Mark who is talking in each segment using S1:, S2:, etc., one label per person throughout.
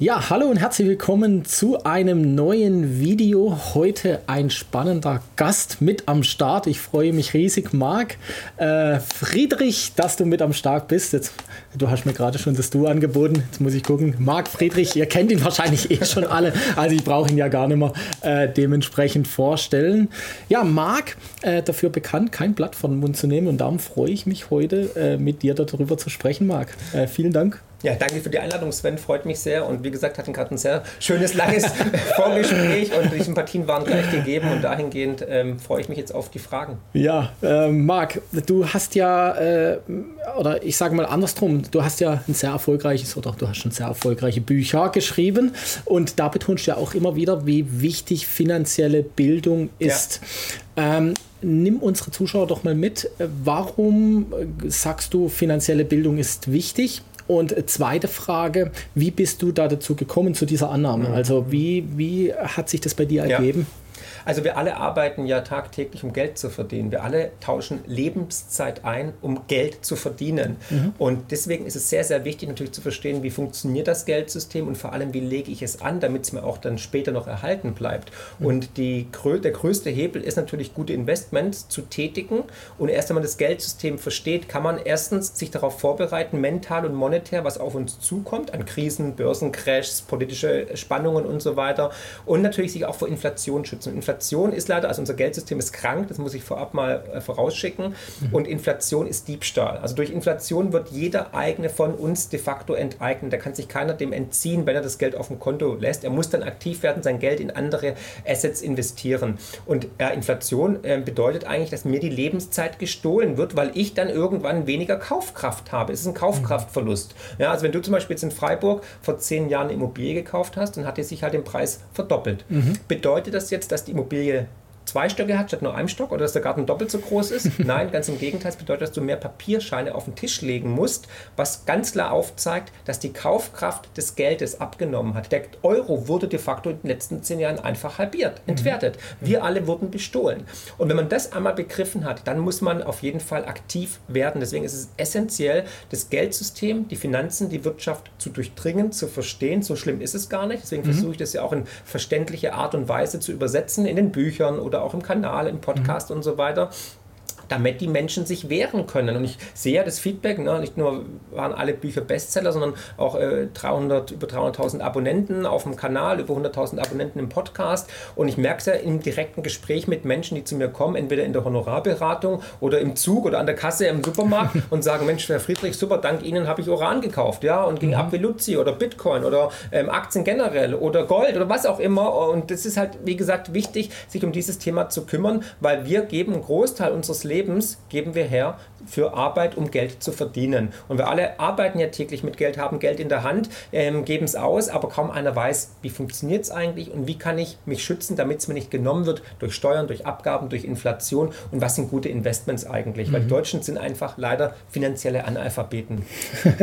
S1: Ja, hallo und herzlich willkommen zu einem neuen Video. Heute ein spannender Gast mit am Start. Ich freue mich riesig, Marc. Äh, Friedrich, dass du mit am Start bist. Jetzt, du hast mir gerade schon das Du angeboten. Jetzt muss ich gucken. Marc Friedrich, ihr kennt ihn wahrscheinlich eh schon alle. Also ich brauche ihn ja gar nicht mehr äh, dementsprechend vorstellen. Ja, Marc, äh, dafür bekannt, kein Blatt von den Mund zu nehmen. Und darum freue ich mich heute äh, mit dir darüber zu sprechen, Marc. Äh, vielen Dank.
S2: Ja, danke für die Einladung, Sven. Freut mich sehr. Und wie gesagt, hatten gerade ein sehr schönes, langes Vorgespräch und die Sympathien waren gleich gegeben. Und dahingehend ähm, freue ich mich jetzt auf die Fragen.
S1: Ja, äh, Marc, du hast ja, äh, oder ich sage mal andersrum, du hast ja ein sehr erfolgreiches, oder du hast schon sehr erfolgreiche Bücher geschrieben. Und da betonst du ja auch immer wieder, wie wichtig finanzielle Bildung ist. Ja. Ähm, nimm unsere Zuschauer doch mal mit. Warum sagst du, finanzielle Bildung ist wichtig? Und zweite Frage, wie bist du da dazu gekommen zu dieser Annahme? Mhm. Also wie, wie hat sich das bei dir ergeben? Ja.
S2: Also wir alle arbeiten ja tagtäglich, um Geld zu verdienen. Wir alle tauschen Lebenszeit ein, um Geld zu verdienen. Mhm. Und deswegen ist es sehr, sehr wichtig natürlich zu verstehen, wie funktioniert das Geldsystem und vor allem, wie lege ich es an, damit es mir auch dann später noch erhalten bleibt. Mhm. Und die, der größte Hebel ist natürlich, gute Investments zu tätigen. Und erst wenn man das Geldsystem versteht, kann man erstens sich darauf vorbereiten, mental und monetär, was auf uns zukommt, an Krisen, Börsencrashs, politische Spannungen und so weiter. Und natürlich sich auch vor Inflation schützen. Inflation Inflation ist leider, also unser Geldsystem ist krank, das muss ich vorab mal äh, vorausschicken. Mhm. Und Inflation ist Diebstahl. Also durch Inflation wird jeder eigene von uns de facto enteignet. Da kann sich keiner dem entziehen, wenn er das Geld auf dem Konto lässt. Er muss dann aktiv werden, sein Geld in andere Assets investieren. Und äh, Inflation äh, bedeutet eigentlich, dass mir die Lebenszeit gestohlen wird, weil ich dann irgendwann weniger Kaufkraft habe. Es ist ein Kaufkraftverlust. Ja, also wenn du zum Beispiel jetzt in Freiburg vor zehn Jahren eine Immobilie gekauft hast, dann hat die sich halt den Preis verdoppelt. Mhm. Bedeutet das jetzt, dass die Immobilie zwei Stöcke hat statt nur einem Stock oder dass der Garten doppelt so groß ist. Nein, ganz im Gegenteil. Das bedeutet, dass du mehr Papierscheine auf den Tisch legen musst, was ganz klar aufzeigt, dass die Kaufkraft des Geldes abgenommen hat. Der Euro wurde de facto in den letzten zehn Jahren einfach halbiert, mhm. entwertet. Wir alle wurden bestohlen. Und wenn man das einmal begriffen hat, dann muss man auf jeden Fall aktiv werden. Deswegen ist es essentiell, das Geldsystem, die Finanzen, die Wirtschaft zu durchdringen, zu verstehen. So schlimm ist es gar nicht. Deswegen mhm. versuche ich das ja auch in verständliche Art und Weise zu übersetzen in den Büchern oder auch im Kanal, im Podcast mhm. und so weiter damit die Menschen sich wehren können. Und ich sehe ja das Feedback, ne? nicht nur waren alle Bücher Bestseller, sondern auch äh, 300, über 300.000 Abonnenten auf dem Kanal, über 100.000 Abonnenten im Podcast. Und ich merke es ja im direkten Gespräch mit Menschen, die zu mir kommen, entweder in der Honorarberatung oder im Zug oder an der Kasse im Supermarkt und sagen, Mensch, Herr Friedrich, super, dank Ihnen habe ich Uran gekauft, ja, und ging mhm. ab wie Luzi oder Bitcoin oder ähm, Aktien generell oder Gold oder was auch immer. Und das ist halt, wie gesagt, wichtig, sich um dieses Thema zu kümmern, weil wir geben einen Großteil unseres Lebens Lebens geben wir her für Arbeit, um Geld zu verdienen. Und wir alle arbeiten ja täglich mit Geld, haben Geld in der Hand, ähm, geben es aus, aber kaum einer weiß, wie funktioniert es eigentlich und wie kann ich mich schützen, damit es mir nicht genommen wird durch Steuern, durch Abgaben, durch Inflation und was sind gute Investments eigentlich. Mhm. Weil die. Deutschen sind einfach leider finanzielle Analphabeten.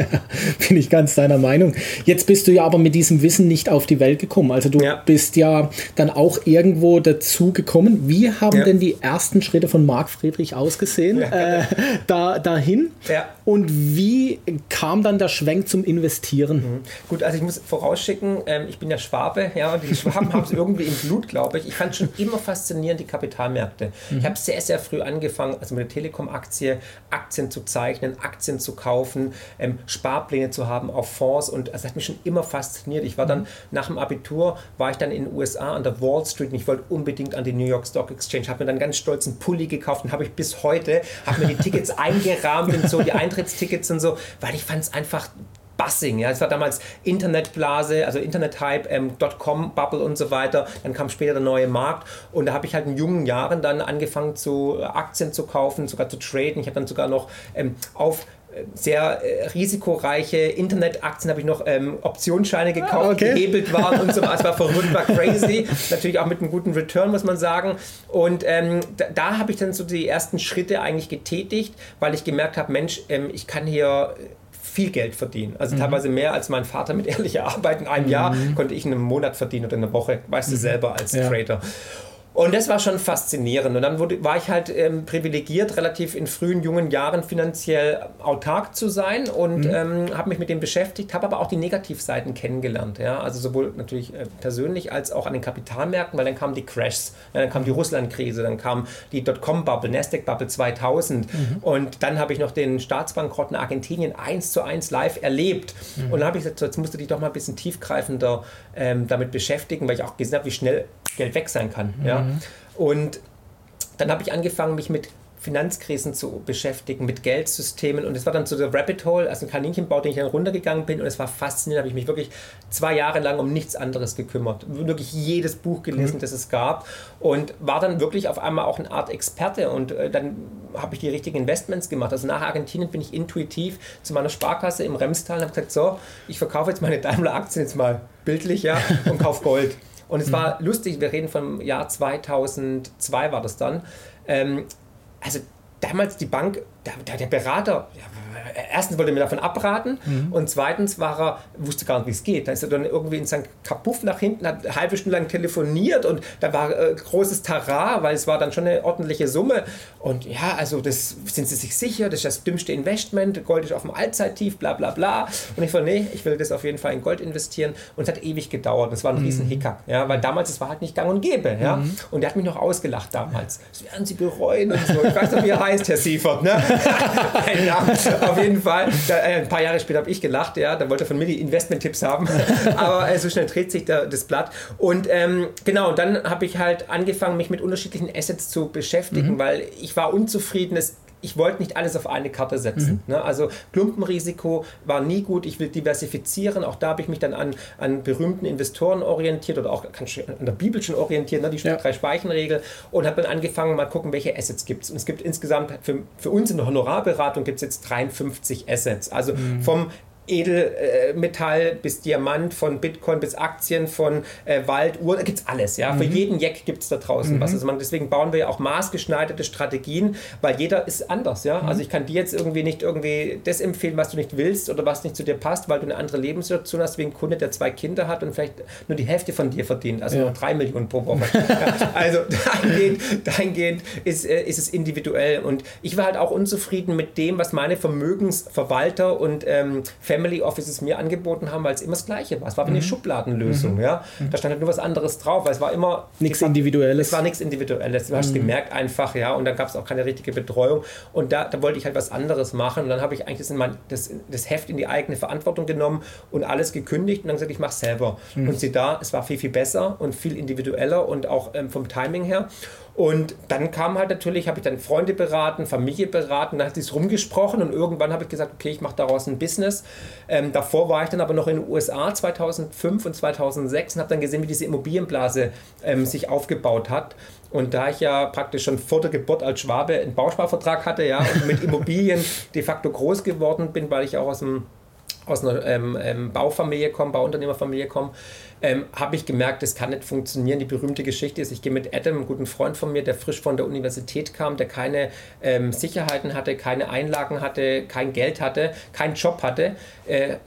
S1: Bin ich ganz deiner Meinung. Jetzt bist du ja aber mit diesem Wissen nicht auf die Welt gekommen. Also du ja. bist ja dann auch irgendwo dazu gekommen. Wie haben ja. denn die ersten Schritte von Marc Friedrich ausgesehen? Ja. Äh, da, dahin? Ja. Und wie kam dann der Schwenk zum Investieren? Mhm.
S2: Gut, also ich muss vorausschicken, ähm, ich bin ja Schwabe, ja, und die Schwaben haben es irgendwie im Blut, glaube ich. Ich fand schon immer faszinierend die Kapitalmärkte. Mhm. Ich habe sehr, sehr früh angefangen, also mit der Telekom-Aktie, Aktien zu zeichnen, Aktien zu kaufen, ähm, Sparpläne zu haben auf Fonds und das hat mich schon immer fasziniert. Ich war dann mhm. nach dem Abitur, war ich dann in den USA an der Wall Street und ich wollte unbedingt an die New York Stock Exchange, habe mir dann ganz stolz einen Pulli gekauft und habe ich bis heute, habe mir die Tickets eingerahmt und so, die Eintrittstickets und so, weil ich fand es einfach Buzzing. Ja, es war damals Internetblase, also Internethype, ähm, Dotcom-Bubble und so weiter. Dann kam später der neue Markt und da habe ich halt in jungen Jahren dann angefangen, zu Aktien zu kaufen, sogar zu traden. Ich habe dann sogar noch ähm, auf äh, sehr äh, risikoreiche Internetaktien habe ich noch ähm, Optionsscheine gekauft, ah, okay. gehebelt waren und so. Es war verrückt, war crazy. Natürlich auch mit einem guten Return, muss man sagen. Und ähm, da, da habe ich dann so die ersten Schritte eigentlich getätigt, weil ich gemerkt habe, Mensch, ähm, ich kann hier viel Geld verdienen. Also mhm. teilweise mehr als mein Vater mit ehrlicher Arbeit. In einem mhm. Jahr konnte ich in einem Monat verdienen oder in einer Woche, weißt du mhm. selber als ja. Trader. Und das war schon faszinierend. Und dann wurde, war ich halt ähm, privilegiert, relativ in frühen, jungen Jahren finanziell autark zu sein und mhm. ähm, habe mich mit dem beschäftigt, habe aber auch die Negativseiten kennengelernt. Ja? Also sowohl natürlich äh, persönlich als auch an den Kapitalmärkten, weil dann kamen die Crashs, ja, dann kam die Russland-Krise, dann kam die Dotcom-Bubble, Nasdaq-Bubble 2000 mhm. und dann habe ich noch den Staatsbankrott in Argentinien eins zu eins live erlebt. Mhm. Und dann habe ich gesagt, so, jetzt musst du dich doch mal ein bisschen tiefgreifender ähm, damit beschäftigen, weil ich auch gesehen habe, wie schnell Geld weg sein kann. Ja? Mhm. Und dann habe ich angefangen, mich mit Finanzkrisen zu beschäftigen, mit Geldsystemen. Und es war dann so der Rabbit Hole, also ein Kaninchenbau, den ich dann runtergegangen bin. Und es war faszinierend, habe ich mich wirklich zwei Jahre lang um nichts anderes gekümmert. Wirklich jedes Buch gelesen, mhm. das es gab. Und war dann wirklich auf einmal auch eine Art Experte. Und äh, dann habe ich die richtigen Investments gemacht. Also nach Argentinien bin ich intuitiv zu meiner Sparkasse im Remstal und habe gesagt, so, ich verkaufe jetzt meine Daimler-Aktien jetzt mal bildlich, ja, und kaufe Gold. Und es mhm. war lustig, wir reden vom Jahr 2002 war das dann. Ähm, also damals die Bank, der, der Berater, ja, erstens wollte er mir davon abraten mhm. und zweitens war er, wusste gar nicht, wie es geht. Da ist er dann irgendwie in seinem Kapuff nach hinten, hat eine halbe Stunde lang telefoniert und da war äh, großes Tara, weil es war dann schon eine ordentliche Summe. Und ja, also das sind Sie sich sicher, das ist das dümmste Investment, Gold ist auf dem Allzeittief, bla bla bla. Und ich war, nee, ich will das auf jeden Fall in Gold investieren. Und es hat ewig gedauert. Das war ein mhm. riesen Hickhack, ja, weil damals, es war halt nicht gang und gäbe. Ja. Mhm. Und der hat mich noch ausgelacht damals. Das werden Sie bereuen und so. Ich weiß nicht, wie er heißt, Herr Siefert. Ne? auf jeden Fall. Da, äh, ein paar Jahre später habe ich gelacht, ja, da wollte er von mir die Investment-Tipps haben. Aber äh, so schnell dreht sich da, das Blatt. Und ähm, genau, dann habe ich halt angefangen, mich mit unterschiedlichen Assets zu beschäftigen, mhm. weil ich war unzufrieden. Es ich wollte nicht alles auf eine Karte setzen. Mhm. Ne? Also Klumpenrisiko war nie gut. Ich will diversifizieren. Auch da habe ich mich dann an, an berühmten Investoren orientiert oder auch an der Bibel schon orientiert, ne? die ja. drei Speichenregel und habe dann angefangen, mal gucken, welche Assets gibt es. Und es gibt insgesamt für, für uns in der Honorarberatung gibt es jetzt 53 Assets. Also mhm. vom Edelmetall bis Diamant, von Bitcoin bis Aktien, von äh, Wald, Uhr, da gibt es alles. Ja? Mhm. Für jeden Jack gibt es da draußen mhm. was. Also man, deswegen bauen wir ja auch maßgeschneiderte Strategien, weil jeder ist anders. Ja? Mhm. Also ich kann dir jetzt irgendwie nicht irgendwie das empfehlen, was du nicht willst oder was nicht zu dir passt, weil du eine andere Lebenssituation hast, wie ein Kunde, der zwei Kinder hat und vielleicht nur die Hälfte von dir verdient, also ja. nur drei Millionen pro Woche. ja, also dahingehend, dahingehend ist, äh, ist es individuell. Und ich war halt auch unzufrieden mit dem, was meine Vermögensverwalter und ähm, Family Offices mir angeboten haben, weil es immer das Gleiche war. Es war wie eine mhm. Schubladenlösung. Mhm. Ja? Mhm. Da stand halt nur was anderes drauf, weil es war immer.
S1: Nichts Individuelles.
S2: Es war nichts Individuelles. Du hast mhm. gemerkt einfach, ja, und dann gab es auch keine richtige Betreuung. Und da, da wollte ich halt was anderes machen. Und dann habe ich eigentlich das, in mein, das, das Heft in die eigene Verantwortung genommen und alles gekündigt und dann gesagt, ich mache es selber. Mhm. Und sie da, es war viel, viel besser und viel individueller und auch ähm, vom Timing her. Und dann kam halt natürlich, habe ich dann Freunde beraten, Familie beraten, dann hat sich rumgesprochen und irgendwann habe ich gesagt, okay, ich mache daraus ein Business. Ähm, davor war ich dann aber noch in den USA 2005 und 2006 und habe dann gesehen, wie diese Immobilienblase ähm, sich aufgebaut hat. Und da ich ja praktisch schon vor der Geburt als Schwabe einen Bausparvertrag hatte, ja, und mit Immobilien de facto groß geworden bin, weil ich auch aus dem aus einer ähm, ähm, Baufamilie komme, Bauunternehmerfamilie komme, ähm, habe ich gemerkt, das kann nicht funktionieren. Die berühmte Geschichte ist, ich gehe mit Adam, einem guten Freund von mir, der frisch von der Universität kam, der keine ähm, Sicherheiten hatte, keine Einlagen hatte, kein Geld hatte, keinen Job hatte. Äh, äh,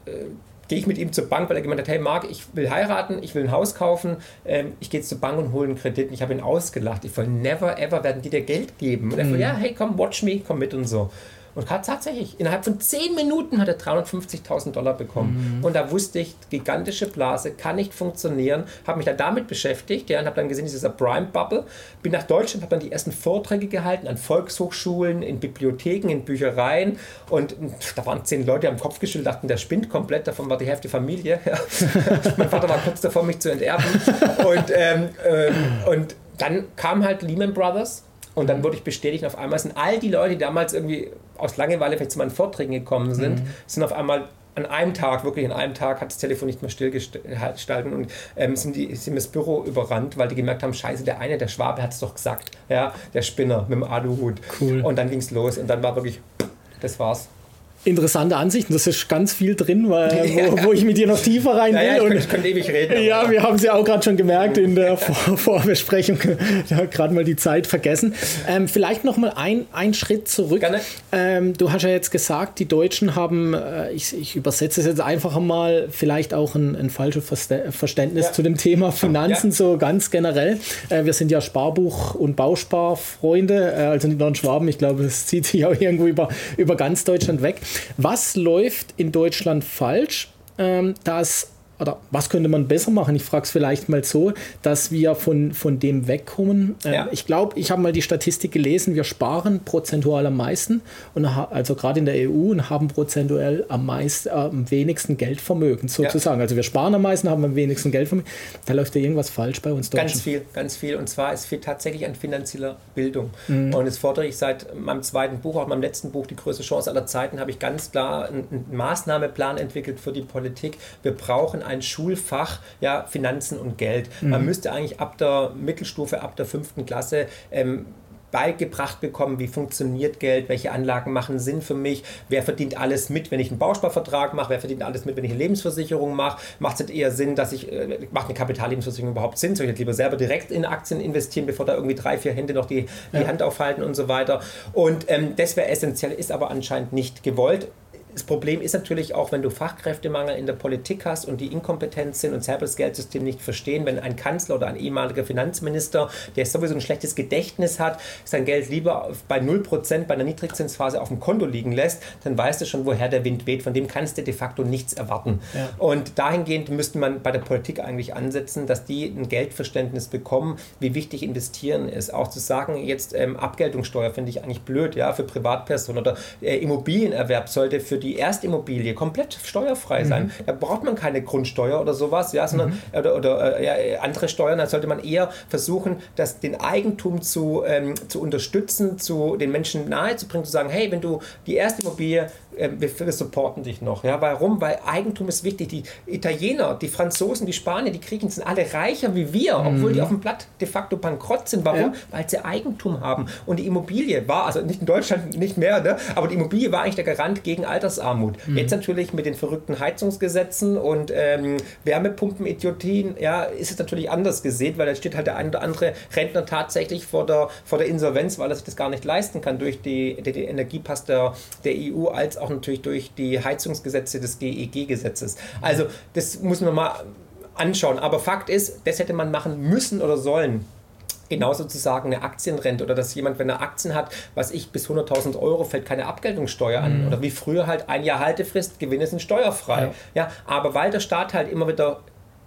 S2: gehe ich mit ihm zur Bank, weil er gemeint hat, hey Marc, ich will heiraten, ich will ein Haus kaufen, ähm, ich gehe zur Bank und hole einen Kredit. Und ich habe ihn ausgelacht. Ich voll, never ever werden die dir Geld geben. Und er mhm. ja, hey, komm, watch me, komm mit und so. Und hat tatsächlich, innerhalb von 10 Minuten hat er 350.000 Dollar bekommen. Mhm. Und da wusste ich, gigantische Blase kann nicht funktionieren. Habe mich dann damit beschäftigt ja, und habe dann gesehen, dieser Prime Bubble. Bin nach Deutschland, habe dann die ersten Vorträge gehalten an Volkshochschulen, in Bibliotheken, in Büchereien. Und da waren zehn Leute am Kopf geschüttelt, dachten, der spinnt komplett. Davon war die Hälfte Familie. Ja. mein Vater war kurz davor, mich zu enterben. Und, ähm, ähm, und dann kam halt Lehman Brothers und dann wurde ich bestätigt, auf einmal sind all die Leute, die damals irgendwie aus Langeweile vielleicht zu meinen Vorträgen gekommen sind, mhm. sind auf einmal an einem Tag, wirklich an einem Tag, hat das Telefon nicht mehr stillgestalten und ähm, sind, die, sind das Büro überrannt, weil die gemerkt haben, scheiße, der eine, der Schwabe hat es doch gesagt, ja, der Spinner mit dem Aluhut. Cool. Und dann ging es los und dann war wirklich, das war's.
S1: Interessante Ansichten. Das ist ganz viel drin, weil, wo, wo, ich mit dir noch tiefer rein will. Ja,
S2: ja, ich, könnte, ich könnte ewig reden.
S1: Ja, wir haben es ja auch gerade schon gemerkt in der Vor Vorbesprechung. Da gerade mal die Zeit vergessen. Ähm, vielleicht noch mal ein, ein Schritt zurück. Gerne. Ähm, du hast ja jetzt gesagt, die Deutschen haben, äh, ich, ich, übersetze es jetzt einfach mal, vielleicht auch ein, ein falsches Verständnis ja. zu dem Thema Finanzen, so ganz generell. Äh, wir sind ja Sparbuch- und Bausparfreunde, äh, also nicht nur in Schwaben. Ich glaube, das zieht sich auch irgendwo über, über ganz Deutschland weg. Was läuft in Deutschland falsch, ähm, dass oder was könnte man besser machen? Ich frage es vielleicht mal so, dass wir von, von dem wegkommen. Ähm, ja. Ich glaube, ich habe mal die Statistik gelesen, wir sparen prozentual am meisten, und also gerade in der EU, und haben prozentuell am, meist, äh, am wenigsten Geldvermögen sozusagen. Ja. Also wir sparen am meisten, haben am wenigsten Geldvermögen. Da läuft ja irgendwas falsch bei uns
S2: Deutschen. Ganz viel, ganz viel. Und zwar, es fehlt tatsächlich an finanzieller Bildung. Mhm. Und das fordere ich seit meinem zweiten Buch, auch meinem letzten Buch, Die größte Chance aller Zeiten, habe ich ganz klar einen, einen Maßnahmeplan entwickelt für die Politik. Wir brauchen ein Schulfach ja, Finanzen und Geld. Mhm. Man müsste eigentlich ab der Mittelstufe, ab der fünften Klasse ähm, beigebracht bekommen, wie funktioniert Geld, welche Anlagen machen Sinn für mich, wer verdient alles mit, wenn ich einen Bausparvertrag mache, wer verdient alles mit, wenn ich eine Lebensversicherung mache, macht es eher Sinn, dass ich, äh, macht eine Kapitallebensversicherung überhaupt Sinn, soll ich lieber selber direkt in Aktien investieren, bevor da irgendwie drei, vier Hände noch die, die ja. Hand aufhalten und so weiter. Und ähm, das wäre essentiell, ist aber anscheinend nicht gewollt das Problem ist natürlich auch, wenn du Fachkräftemangel in der Politik hast und die inkompetent sind und selber das Geldsystem nicht verstehen, wenn ein Kanzler oder ein ehemaliger Finanzminister, der sowieso ein schlechtes Gedächtnis hat, sein Geld lieber bei 0% bei einer Niedrigzinsphase auf dem Konto liegen lässt, dann weißt du schon, woher der Wind weht. Von dem kannst du de facto nichts erwarten. Ja. Und dahingehend müsste man bei der Politik eigentlich ansetzen, dass die ein Geldverständnis bekommen, wie wichtig investieren ist. Auch zu sagen, jetzt ähm, Abgeltungssteuer finde ich eigentlich blöd, ja, für Privatpersonen oder äh, Immobilienerwerb sollte für die Erstimmobilie komplett steuerfrei sein. Mhm. Da braucht man keine Grundsteuer oder sowas, ja, sondern mhm. oder, oder äh, ja, andere Steuern. Da sollte man eher versuchen, das, den Eigentum zu, ähm, zu unterstützen, zu den Menschen nahezubringen, zu sagen, hey, wenn du die Erstimmobilie ähm, wir, supporten dich noch. Ja, warum? Weil Eigentum ist wichtig. Die Italiener, die Franzosen, die Spanier, die Griechen sind alle reicher wie wir, obwohl mhm. die auf dem Blatt de facto bankrott sind. Warum? Ja. Weil sie Eigentum haben. Und die Immobilie war, also nicht in Deutschland nicht mehr, ne? aber die Immobilie war eigentlich der Garant gegen Altersarmut. Mhm. Jetzt natürlich mit den verrückten Heizungsgesetzen und ähm, Wärmepumpen-Idiotien, ja, ist es natürlich anders gesehen, weil da steht halt der ein oder andere Rentner tatsächlich vor der, vor der Insolvenz, weil er sich das gar nicht leisten kann durch die, die Energiepass der, der EU als auch natürlich durch die Heizungsgesetze des GEG-Gesetzes. Also das muss man mal anschauen. Aber Fakt ist, das hätte man machen müssen oder sollen genauso zu sagen eine Aktienrente oder dass jemand, wenn er Aktien hat, was ich bis 100.000 Euro fällt keine Abgeltungssteuer an. Mhm. Oder wie früher halt ein Jahr Haltefrist, Gewinne sind steuerfrei. Ja. ja. aber weil der Staat halt immer wieder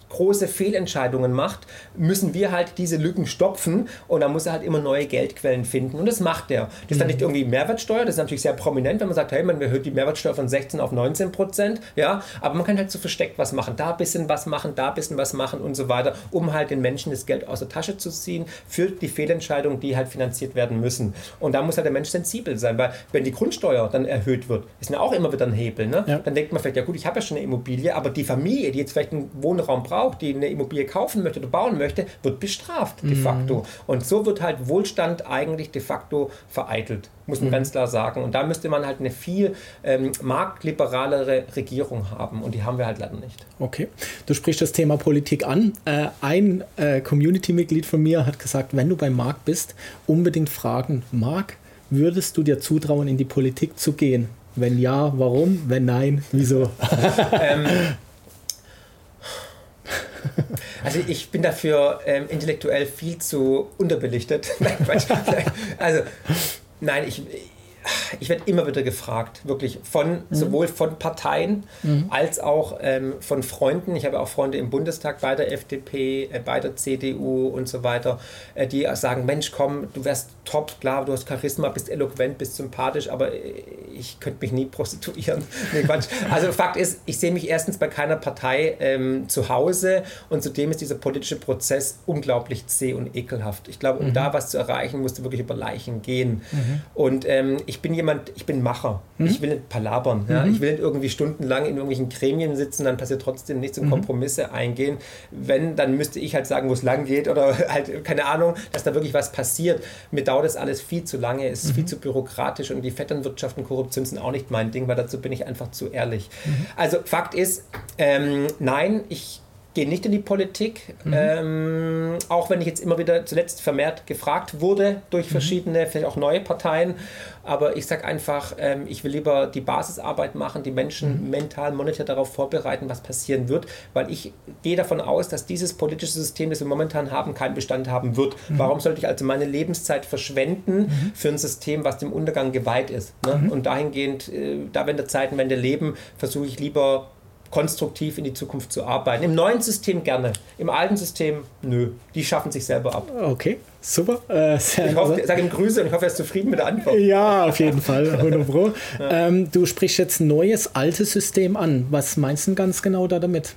S2: große Fehlentscheidungen macht, müssen wir halt diese Lücken stopfen und da muss er halt immer neue Geldquellen finden und das macht er. Das ist dann mhm. nicht irgendwie Mehrwertsteuer, das ist natürlich sehr prominent, wenn man sagt, hey, man erhöht die Mehrwertsteuer von 16 auf 19 Prozent, ja, aber man kann halt so versteckt was machen, da ein bisschen was machen, da ein bisschen was machen und so weiter, um halt den Menschen das Geld aus der Tasche zu ziehen für die Fehlentscheidungen, die halt finanziert werden müssen. Und da muss halt der Mensch sensibel sein, weil wenn die Grundsteuer dann erhöht wird, ist ja auch immer wieder ein Hebel, ne? Ja. dann denkt man vielleicht, ja gut, ich habe ja schon eine Immobilie, aber die Familie, die jetzt vielleicht einen Wohnraum braucht, auch, die eine Immobilie kaufen möchte oder bauen möchte, wird bestraft de mhm. facto. Und so wird halt Wohlstand eigentlich de facto vereitelt, muss man mhm. ganz klar sagen. Und da müsste man halt eine viel ähm, marktliberalere Regierung haben. Und die haben wir halt leider nicht.
S1: Okay. Du sprichst das Thema Politik an. Äh, ein äh, Community-Mitglied von mir hat gesagt, wenn du beim Marc bist, unbedingt fragen, Marc, würdest du dir zutrauen, in die Politik zu gehen? Wenn ja, warum? Wenn nein, wieso? ähm,
S2: also ich bin dafür ähm, intellektuell viel zu unterbelichtet. also nein, ich, ich werde immer wieder gefragt, wirklich von mhm. sowohl von Parteien mhm. als auch ähm, von Freunden. Ich habe auch Freunde im Bundestag bei der FDP, äh, bei der CDU und so weiter, äh, die sagen: Mensch, komm, du wärst top, klar, du hast Charisma, bist eloquent, bist sympathisch, aber äh, ich könnte mich nie prostituieren. nee, Quatsch. Also Fakt ist, ich sehe mich erstens bei keiner Partei ähm, zu Hause und zudem ist dieser politische Prozess unglaublich zäh und ekelhaft. Ich glaube, um mhm. da was zu erreichen, musst du wirklich über Leichen gehen. Mhm. Und ähm, ich bin jemand, ich bin Macher. Mhm. Ich will nicht palabern. Ja? Mhm. Ich will nicht irgendwie stundenlang in irgendwelchen Gremien sitzen, dann passiert trotzdem nichts und mhm. Kompromisse eingehen. Wenn, dann müsste ich halt sagen, wo es lang geht oder halt, keine Ahnung, dass da wirklich was passiert. Mir dauert das alles viel zu lange, es ist viel mhm. zu bürokratisch und die Vetternwirtschaft und Korruption sind auch nicht mein Ding, weil dazu bin ich einfach zu ehrlich. Also Fakt ist, ähm, nein, ich gehe nicht in die Politik, mhm. ähm, auch wenn ich jetzt immer wieder zuletzt vermehrt gefragt wurde durch mhm. verschiedene, mhm. vielleicht auch neue Parteien. Aber ich sage einfach, ähm, ich will lieber die Basisarbeit machen, die Menschen mhm. mental, monetär darauf vorbereiten, was passieren wird, weil ich gehe davon aus, dass dieses politische System, das wir momentan haben, keinen Bestand haben wird. Mhm. Warum sollte ich also meine Lebenszeit verschwenden mhm. für ein System, was dem Untergang geweiht ist? Ne? Und dahingehend, äh, da wir in der Zeitenwende leben, versuche ich lieber konstruktiv in die Zukunft zu arbeiten. Im neuen System gerne, im alten System nö. Die schaffen sich selber ab.
S1: Okay, super. Äh,
S2: ich hoffe, sage ihm Grüße und ich hoffe, er ist zufrieden mit der Antwort.
S1: Ja, auf jeden Fall. ja. ähm, du sprichst jetzt neues, altes System an. Was meinst du ganz genau da damit?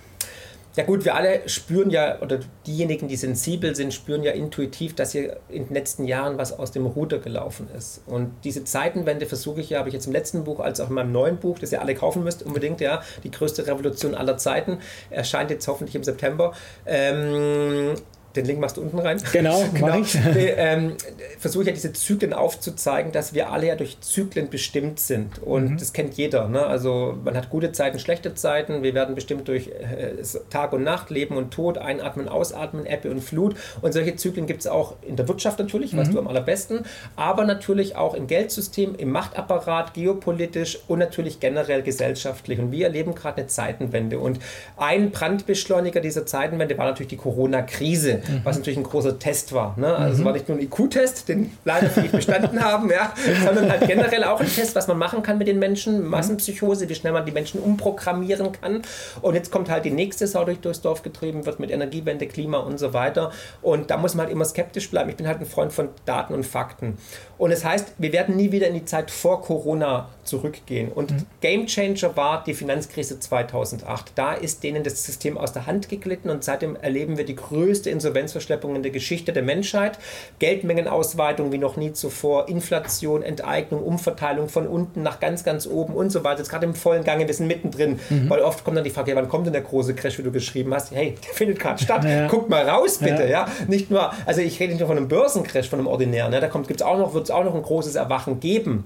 S2: Ja gut, wir alle spüren ja, oder diejenigen, die sensibel sind, spüren ja intuitiv, dass hier in den letzten Jahren was aus dem Ruder gelaufen ist. Und diese Zeitenwende versuche ich ja, habe ich jetzt im letzten Buch als auch in meinem neuen Buch, das ihr alle kaufen müsst, unbedingt, ja, die größte Revolution aller Zeiten, erscheint jetzt hoffentlich im September. Ähm, den Link machst du unten rein.
S1: Genau, genau. Ich.
S2: ähm, Versuche ich ja diese Zyklen aufzuzeigen, dass wir alle ja durch Zyklen bestimmt sind. Und mhm. das kennt jeder. Ne? Also man hat gute Zeiten, schlechte Zeiten. Wir werden bestimmt durch äh, Tag und Nacht, Leben und Tod, Einatmen, Ausatmen, Ebbe und Flut. Und solche Zyklen gibt es auch in der Wirtschaft natürlich, mhm. weißt du am allerbesten, aber natürlich auch im Geldsystem, im Machtapparat, geopolitisch und natürlich generell gesellschaftlich. Und wir erleben gerade eine Zeitenwende. Und ein Brandbeschleuniger dieser Zeitenwende war natürlich die Corona-Krise mhm. was natürlich ein großer Test war. Ne? Also mhm. es war nicht nur ein IQ-Test, den leider viele bestanden haben, ja, sondern halt generell auch ein Test, was man machen kann mit den Menschen, mhm. Massenpsychose, wie schnell man die Menschen umprogrammieren kann. Und jetzt kommt halt die nächste Sau durch, durchs Dorf getrieben wird mit Energiewende, Klima und so weiter. Und da muss man halt immer skeptisch bleiben. Ich bin halt ein Freund von Daten und Fakten. Und es das heißt, wir werden nie wieder in die Zeit vor Corona zurückgehen. Und mhm. Game Changer war die Finanzkrise 2008. Da ist denen das System aus der Hand geglitten und seitdem erleben wir die größte Insolvenzverschleppung in der Geschichte der Menschheit. Geldmengenausweitung wie noch nie zuvor, Inflation, Enteignung, Umverteilung von unten nach ganz, ganz oben und so weiter. Jetzt gerade im vollen Gange, wir sind mittendrin, mhm. weil oft kommt dann die Frage, ja, wann kommt denn der große Crash, wie du geschrieben hast? Hey, der findet gerade statt. Ja. Guck mal raus, bitte. Ja. ja. Nicht nur, also ich rede nicht nur von einem Börsencrash, von einem ordinären. Ja. Da gibt es auch noch, wird es auch noch ein großes Erwachen geben.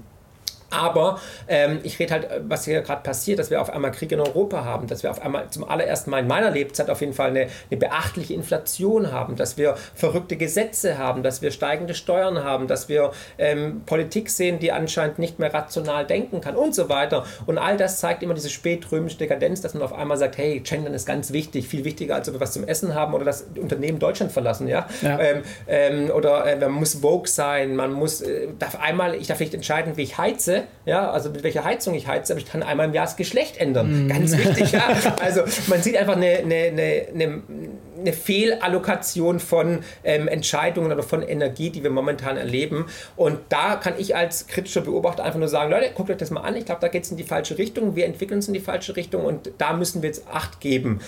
S2: Aber ähm, ich rede halt, was hier gerade passiert, dass wir auf einmal Krieg in Europa haben, dass wir auf einmal zum allerersten Mal in meiner Lebzeit auf jeden Fall eine, eine beachtliche Inflation haben, dass wir verrückte Gesetze haben, dass wir steigende Steuern haben, dass wir ähm, Politik sehen, die anscheinend nicht mehr rational denken kann und so weiter. Und all das zeigt immer diese spätrömische Dekadenz, dass man auf einmal sagt, hey, Gendern ist ganz wichtig, viel wichtiger, als ob wir was zum Essen haben oder das Unternehmen Deutschland verlassen, ja. ja. Ähm, ähm oder äh, man muss woke sein, man muss, äh, darf einmal, ich darf nicht entscheiden, wie ich heize, ja, also mit welcher Heizung ich heize, aber ich kann einmal im Jahr das Geschlecht ändern. Mm. Ganz wichtig, ja. Also man sieht einfach eine, eine, eine, eine Fehlallokation von ähm, Entscheidungen oder von Energie, die wir momentan erleben. Und da kann ich als kritischer Beobachter einfach nur sagen, Leute, guckt euch das mal an. Ich glaube, da geht es in die falsche Richtung. Wir entwickeln uns in die falsche Richtung und da müssen wir jetzt Acht geben.